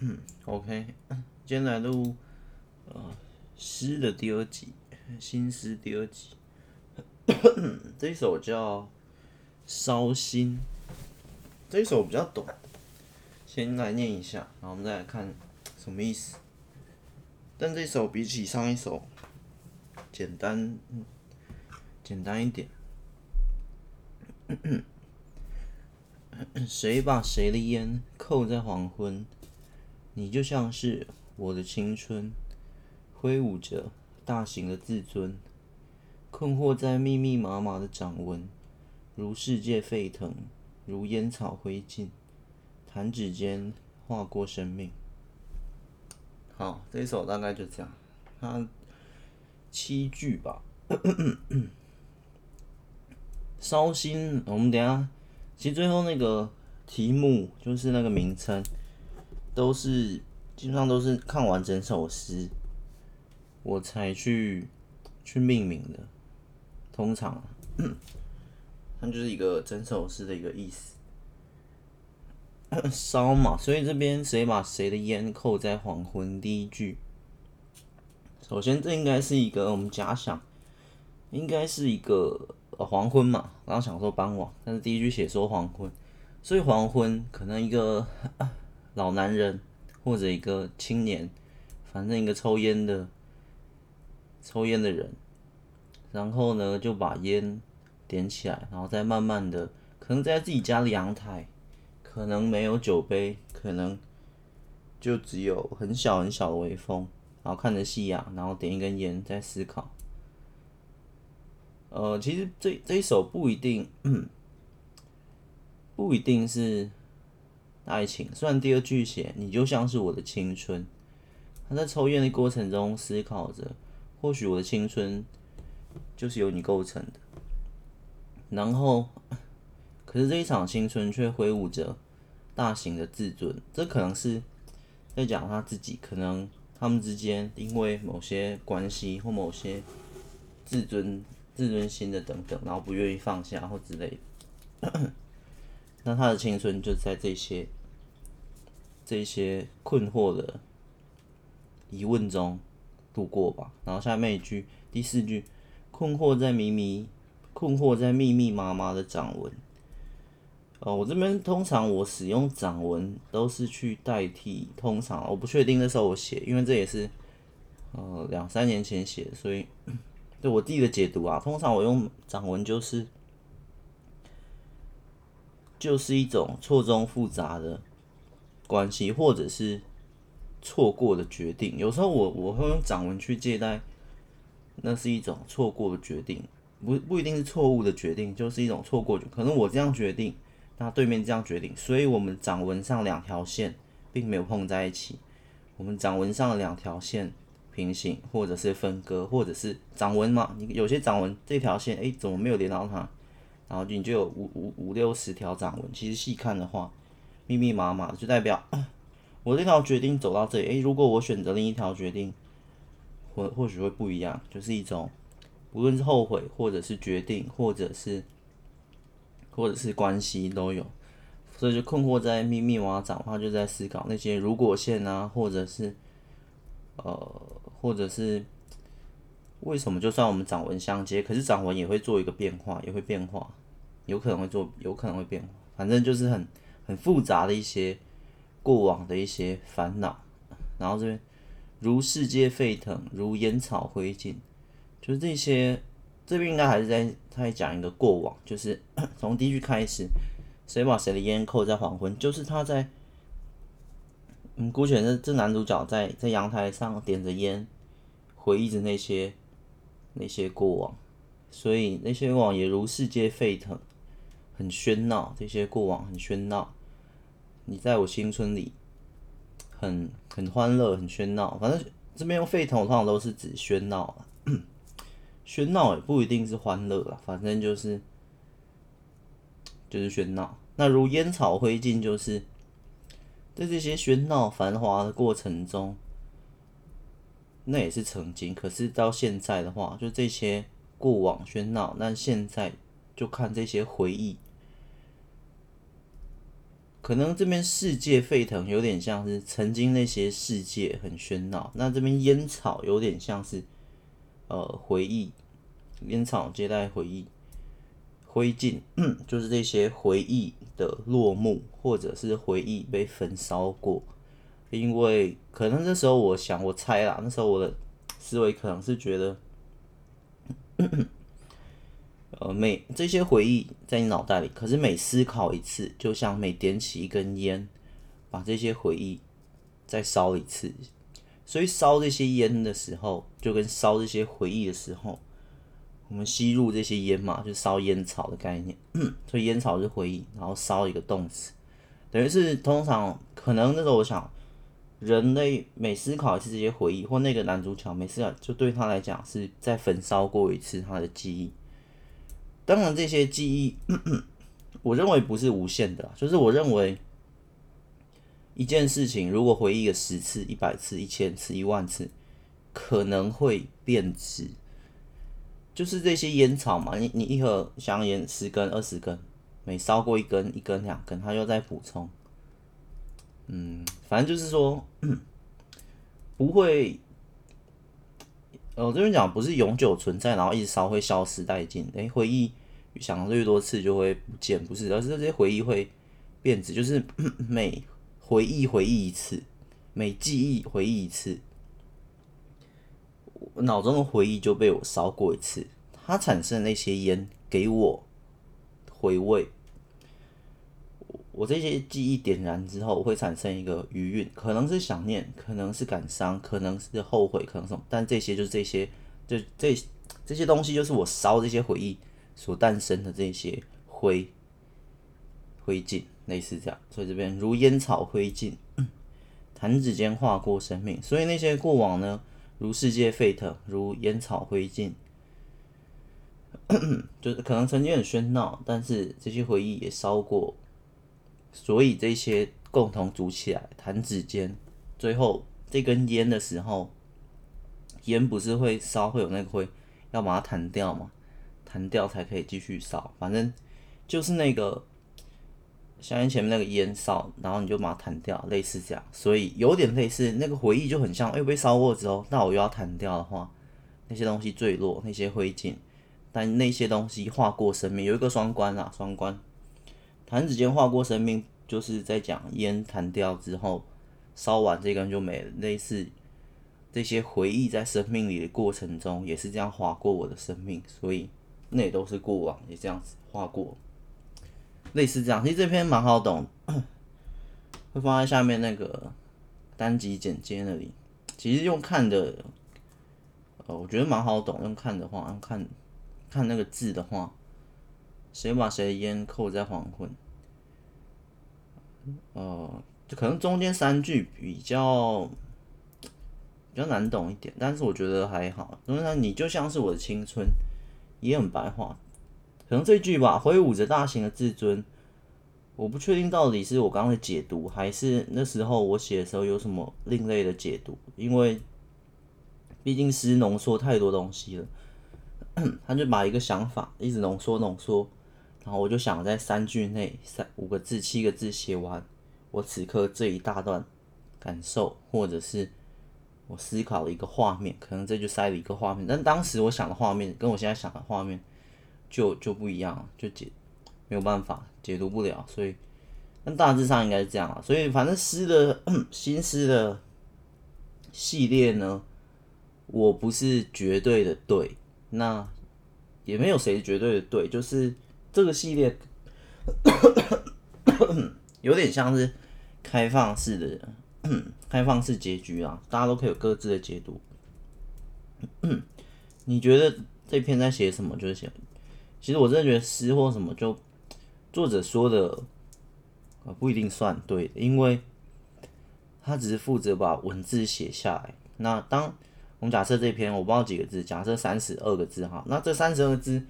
嗯，OK，今天来录呃诗的第二集，新诗第二集。这一首叫《烧心》，这一首比较短，先来念一下，然后我们再来看什么意思。但这首比起上一首简单，简单一点。谁把谁的烟扣在黄昏？你就像是我的青春，挥舞着大型的自尊，困惑在密密麻麻的掌纹，如世界沸腾，如烟草灰烬，弹指间划过生命。好，这一首大概就这样，它七句吧。烧心，我们等下，其实最后那个题目就是那个名称。都是基本上都是看完整首诗，我才去去命名的。通常，它就是一个整首诗的一个意思。烧嘛，所以这边谁把谁的烟扣在黄昏？第一句，首先这应该是一个我们假想，应该是一个黄昏嘛。然后想说傍晚，但是第一句写说黄昏，所以黄昏可能一个。老男人或者一个青年，反正一个抽烟的抽烟的人，然后呢就把烟点起来，然后再慢慢的，可能在自己家的阳台，可能没有酒杯，可能就只有很小很小的微风，然后看着夕阳，然后点一根烟，在思考。呃，其实这这一首不一定，不一定是。爱情，虽然第二句写你就像是我的青春，他在抽烟的过程中思考着，或许我的青春就是由你构成的。然后，可是这一场青春却挥舞着大型的自尊，这可能是在讲他自己，可能他们之间因为某些关系或某些自尊、自尊心的等等，然后不愿意放下或之类的。那他的青春就在这些。这些困惑的疑问中度过吧。然后下面一句，第四句，困惑在迷迷，困惑在密密麻麻的掌纹。哦，我这边通常我使用掌纹都是去代替，通常我不确定那时候我写，因为这也是呃两三年前写，所以 对我自己的解读啊，通常我用掌纹就是就是一种错综复杂的。关系，或者是错过的决定，有时候我我会用掌纹去借贷，那是一种错过的决定，不不一定是错误的决定，就是一种错过。可能我这样决定，那对面这样决定，所以我们掌纹上两条线并没有碰在一起，我们掌纹上的两条线平行，或者是分割，或者是掌纹嘛，你有些掌纹这条线，哎，怎么没有连到它？然后你就有五五五六十条掌纹，其实细看的话。密密麻麻就代表 我这条决定走到这里。诶，如果我选择另一条决定，或或许会不一样，就是一种无论是后悔，或者是决定，或者是或者是关系都有，所以就困惑在密密麻麻掌话，就在思考那些如果线啊，或者是呃，或者是为什么就算我们掌纹相接，可是掌纹也会做一个变化，也会变化，有可能会做，有可能会变，反正就是很。很复杂的一些过往的一些烦恼，然后这边如世界沸腾，如烟草灰烬，就是这些。这边应该还是在他在讲一个过往，就是 从第一句开始，谁把谁的烟扣在黄昏，就是他在嗯，姑且这这男主角在在阳台上点着烟，回忆着那些那些过往，所以那些过往也如世界沸腾，很喧闹，这些过往很喧闹。你在我青春里很很欢乐，很喧闹。反正这边用沸腾，通常都是指喧闹。喧闹也不一定是欢乐啦，反正就是就是喧闹。那如烟草灰烬，就是在这些喧闹繁华的过程中，那也是曾经。可是到现在的话，就这些过往喧闹，那现在就看这些回忆。可能这边世界沸腾，有点像是曾经那些世界很喧闹。那这边烟草有点像是呃回忆，烟草接待回忆，灰烬就是这些回忆的落幕，或者是回忆被焚烧过。因为可能那时候我想，我猜啦，那时候我的思维可能是觉得。呃，每这些回忆在你脑袋里，可是每思考一次，就像每点起一根烟，把这些回忆再烧一次。所以烧这些烟的时候，就跟烧这些回忆的时候，我们吸入这些烟嘛，就烧烟草的概念。所以烟草是回忆，然后烧一个动词，等于是通常可能那时候我想，人类每思考一次这些回忆，或那个男主角每思考，就对他来讲是在焚烧过一次他的记忆。当然，这些记忆，我认为不是无限的，就是我认为一件事情如果回忆个十次、一百次、一千次、一万次，可能会变质。就是这些烟草嘛，你你一盒香烟十根、二十根，每烧过一根、一根、两根，它又再补充。嗯，反正就是说 不会。我这边讲不是永久存在，然后一直烧会消失殆尽。哎、回忆想的越多次就会不见，不是，而是这些回忆会变质，就是 每回忆回忆一次，每记忆回忆一次，我脑中的回忆就被我烧过一次，它产生的那些烟给我回味。我这些记忆点燃之后，会产生一个余韵，可能是想念，可能是感伤，可能是后悔，可能什么，但这些就是这些，就这这些东西，就是我烧这些回忆所诞生的这些灰灰烬，类似这样。所以这边如烟草灰烬，弹指间划过生命。所以那些过往呢，如世界沸腾，如烟草灰烬，就是可能曾经很喧闹，但是这些回忆也烧过。所以这些共同组起来，弹指间，最后这根烟的时候，烟不是会烧，会有那个灰，要把它弹掉嘛？弹掉才可以继续烧。反正就是那个香烟前面那个烟烧，然后你就把它弹掉，类似这样。所以有点类似，那个回忆就很像，哎，被烧过之后，那我又要弹掉的话，那些东西坠落，那些灰烬，但那些东西划过生命，有一个双关啊，双关。弹指间划过生命，就是在讲烟弹掉之后，烧完这根就没了。类似这些回忆在生命里的过程中，也是这样划过我的生命，所以那也都是过往，也这样子划过。类似这样，其实这篇蛮好懂，会放在下面那个单集简介那里。其实用看的，呃，我觉得蛮好懂。用看的话，用看看那个字的话。谁把谁的烟扣在黄昏？呃，就可能中间三句比较比较难懂一点，但是我觉得还好。因为你就像是我的青春，也很白话。可能这句吧，挥舞着大型的自尊。我不确定到底是我刚刚的解读，还是那时候我写的时候有什么另类的解读。因为毕竟诗浓缩太多东西了，他就把一个想法一直浓缩浓缩。然后我就想在三句内，三五个字、七个字写完我此刻这一大段感受，或者是我思考的一个画面，可能这就塞了一个画面。但当时我想的画面跟我现在想的画面就就不一样，就解没有办法解读不了。所以，但大致上应该是这样啊。所以反正诗的 新诗的系列呢，我不是绝对的对，那也没有谁绝对的对，就是。这个系列有点像是开放式的开放式结局啊，大家都可以有各自的解读。你觉得这篇在写什么？就是写，其实我真的觉得诗或什么，就作者说的啊不一定算对，因为他只是负责把文字写下来。那当我们假设这篇我不知道几个字，假设三十二个字哈，那这三十二个字。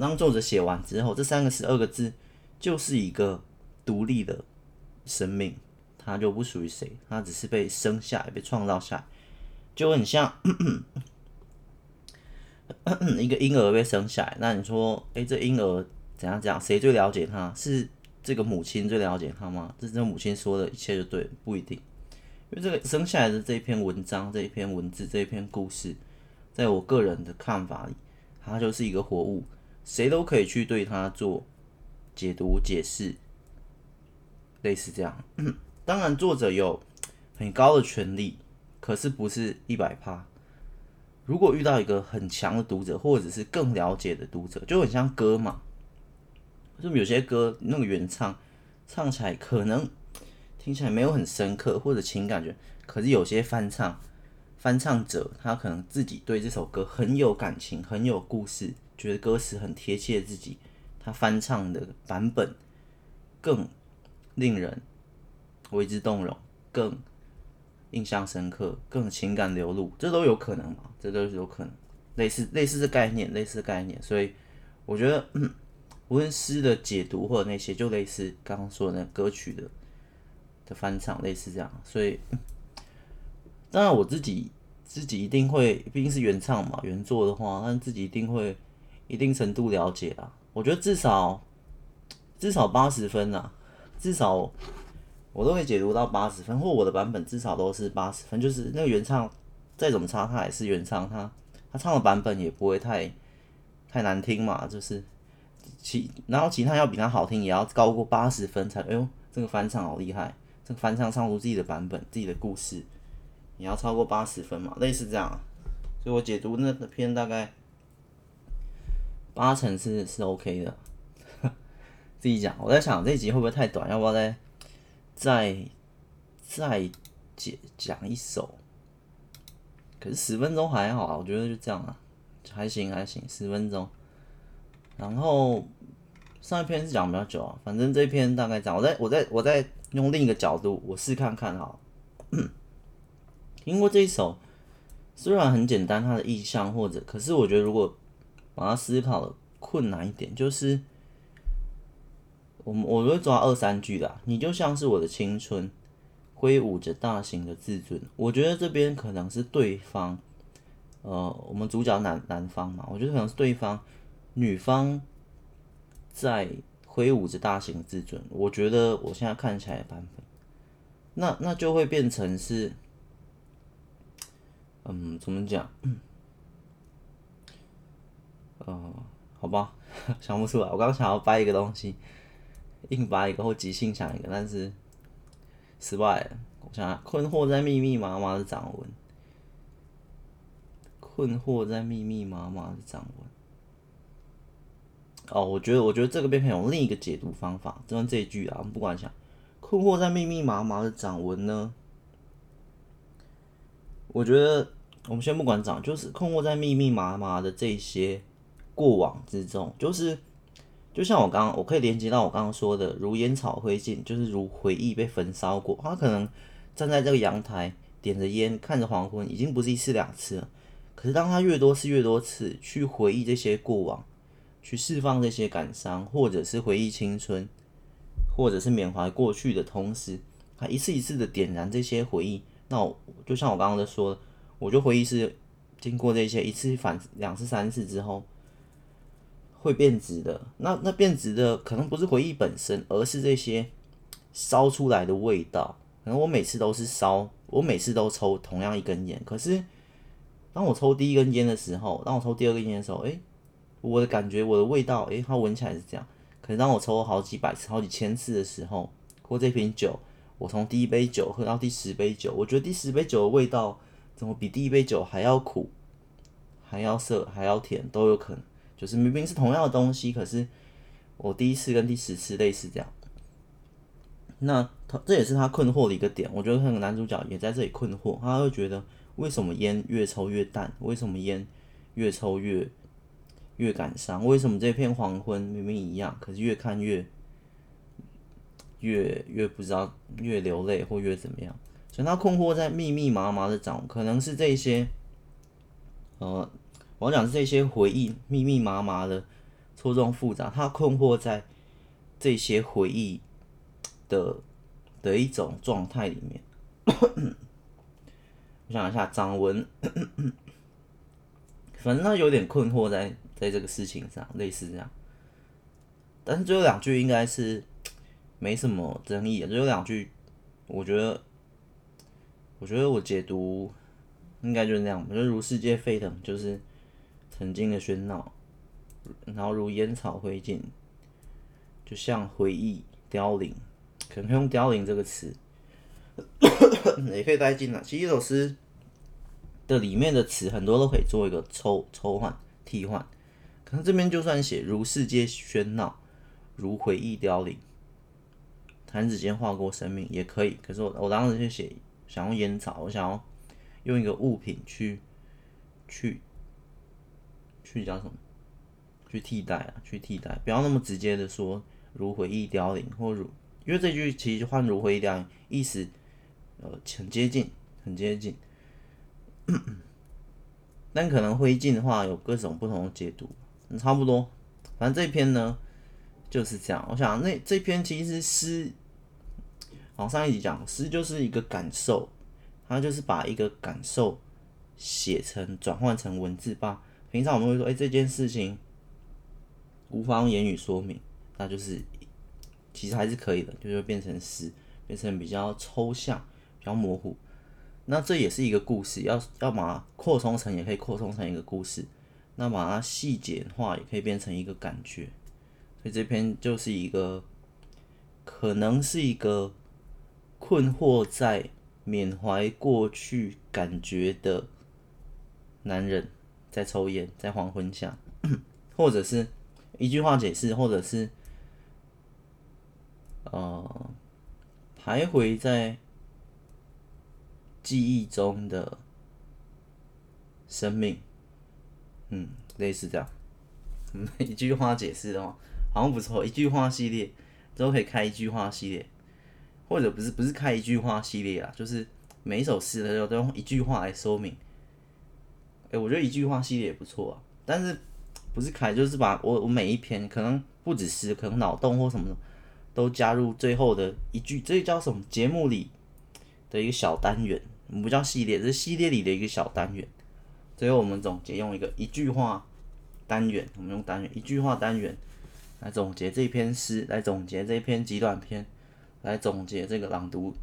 当作者写完之后，这三个十二个字就是一个独立的生命，它就不属于谁，它只是被生下来、被创造下来，就很像 一个婴儿被生下来。那你说，哎，这婴儿怎样讲？谁最了解他？是这个母亲最了解他吗？这这母亲说的一切就对，不一定。因为这个生下来的这一篇文章、这一篇文字、这一篇故事，在我个人的看法里，它就是一个活物，谁都可以去对它做解读、解释，类似这样。当然，作者有很高的权利，可是不是一百趴。如果遇到一个很强的读者，或者是更了解的读者，就很像歌嘛。就有些歌那个原唱唱起来可能。听起来没有很深刻或者情感觉，可是有些翻唱，翻唱者他可能自己对这首歌很有感情，很有故事，觉得歌词很贴切自己，他翻唱的版本更令人为之动容，更印象深刻，更情感流露，这都有可能嘛？这都是有可能，类似类似的概念，类似的概念，所以我觉得，无论诗的解读或者那些，就类似刚刚说的那歌曲的的。翻唱类似这样，所以当然我自己自己一定会，毕竟是原唱嘛，原作的话，但自己一定会一定程度了解啊。我觉得至少至少八十分啊，至少我都会解读到八十分，或我的版本至少都是八十分。就是那个原唱再怎么差，他也是原唱，他他唱的版本也不会太太难听嘛。就是其然后其他要比他好听，也要高过八十分才。哎呦，这个翻唱好厉害！这个翻唱唱出自己的版本，自己的故事，你要超过八十分嘛，类似这样，所以我解读那篇大概八成是是 OK 的。自己讲，我在想这一集会不会太短，要不要再再再解讲一首？可是十分钟还好啊，我觉得就这样啊，还行还行，十分钟。然后上一篇是讲比较久啊，反正这篇大概讲，我在我在我在。用另一个角度，我试看看哈。听过这一首，虽然很简单，它的意象或者，可是我觉得如果把它思考的困难一点，就是我们我会抓二三句的。你就像是我的青春，挥舞着大型的自尊。我觉得这边可能是对方，呃，我们主角男男方嘛，我觉得可能是对方女方在。挥舞着大型的自尊，我觉得我现在看起来的版本，那那就会变成是，嗯，怎么讲？嗯、呃，好吧，想不出来。我刚刚想要掰一个东西，硬掰一个或即兴想一个，但是失败了。我想想，困惑在密密麻麻的掌纹，困惑在密密麻麻的掌纹。哦，我觉得，我觉得这个变成有另一个解读方法。就像这一句啊，我们不管想困惑在密密麻麻的掌纹呢，我觉得我们先不管掌，就是困惑在密密麻麻的这些过往之中，就是就像我刚刚，我可以连接到我刚刚说的，如烟草灰烬，就是如回忆被焚烧过。他可能站在这个阳台，点着烟，看着黄昏，已经不是一次两次了。可是当他越多次、越多次去回忆这些过往。去释放这些感伤，或者是回忆青春，或者是缅怀过去的同时，还一次一次的点燃这些回忆。那我就像我刚刚在说，我就回忆是经过这些一次反两次三次之后，会变质的。那那变质的可能不是回忆本身，而是这些烧出来的味道。可能我每次都是烧，我每次都抽同样一根烟，可是当我抽第一根烟的时候，当我抽第二根烟的时候，诶。我的感觉，我的味道，诶，它闻起来是这样。可是当我抽好几百次、好几千次的时候，喝这瓶酒，我从第一杯酒喝到第十杯酒，我觉得第十杯酒的味道怎么比第一杯酒还要苦、还要涩、还要甜都有可能。就是明明是同样的东西，可是我第一次跟第十次类似这样。那他这也是他困惑的一个点。我觉得那个男主角也在这里困惑，他会觉得为什么烟越抽越淡？为什么烟越抽越……越感伤，为什么这片黄昏明明一样，可是越看越越越不知道，越流泪或越怎么样？所以他困惑在密密麻麻的掌，可能是这些，呃，我要讲是这些回忆密密麻麻的错综复杂，他困惑在这些回忆的的一种状态里面。我想一下，掌纹，反正他有点困惑在。在这个事情上，类似这样，但是最后两句应该是没什么争议，就有两句，我觉得，我觉得我解读应该就是那样，我觉得如世界沸腾，就是曾经的喧闹，然后如烟草灰烬，就像回忆凋零，可能用凋零这个词，也可以带进来。其实一首诗的里面的词很多都可以做一个抽抽换替换。可能这边就算写如世界喧闹，如回忆凋零，弹指间划过生命也可以。可是我我当时就写想用烟草，我想要用一个物品去去去叫什么？去替代啊，去替代，不要那么直接的说如回忆凋零或如，因为这句其实换如回忆凋零，意思呃很接近，很接近。但可能灰烬的话有各种不同的解读。差不多，反正这篇呢就是这样。我想那这篇其实诗，好上一集讲诗就是一个感受，它就是把一个感受写成转换成文字吧。平常我们会说，哎、这件事情无法用言语说明，那就是其实还是可以的，就会变成诗，变成比较抽象、比较模糊。那这也是一个故事，要要把它扩充成，也可以扩充成一个故事。那把它细节化，也可以变成一个感觉，所以这篇就是一个，可能是一个困惑在缅怀过去感觉的男人，在抽烟，在黄昏下，或者是一句话解释，或者是呃徘徊在记忆中的生命。嗯，类似这样，一句话解释的话，好像不错。一句话系列都可以开一句话系列，或者不是不是开一句话系列啦，就是每一首诗的时候都用一句话来说明。哎、我觉得一句话系列也不错啊，但是不是开就是把我我每一篇可能不止诗，可能脑洞或什么的都加入最后的一句，这叫什么节目里的一个小单元，不叫系列，这是系列里的一个小单元。最后我们总结用一个一句话单元，我们用单元一句话单元来总结这篇诗，来总结这篇极短篇，来总结这个朗读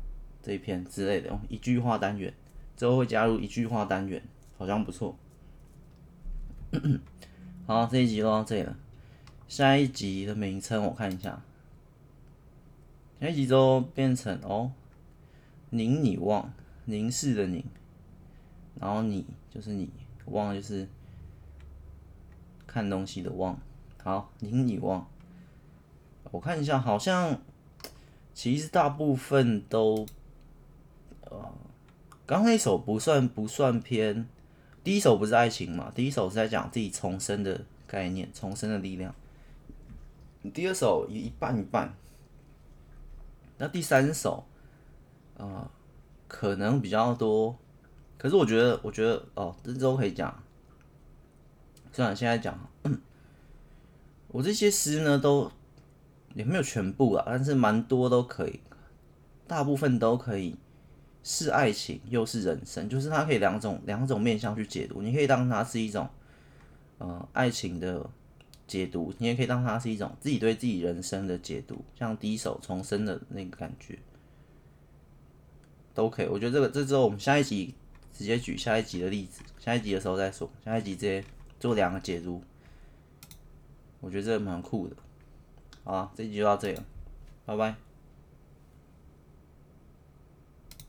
这一篇之类的，用一句话单元，之后会加入一句话单元，好像不错。好，这一集就到这里了，下一集的名称我看一下，下一集就变成哦，凝你望，凝视的凝，然后你就是你。望就是看东西的望，好，凝你望。我看一下，好像其实大部分都，呃，刚那首不算不算偏，第一首不是爱情嘛？第一首是在讲自己重生的概念，重生的力量。第二首一一半一半，那第三首，呃，可能比较多。可是我觉得，我觉得哦，这都可以讲。虽然现在讲，我这些诗呢都也没有全部啊，但是蛮多都可以，大部分都可以是爱情，又是人生，就是它可以两种两种面向去解读。你可以当它是一种呃爱情的解读，你也可以当它是一种自己对自己人生的解读，像第一首重生的那个感觉，都可以。我觉得这个这之后我们下一集。直接举下一集的例子，下一集的时候再说。下一集直接做两个解读，我觉得这蛮酷的。好，这期就到这里了，拜拜。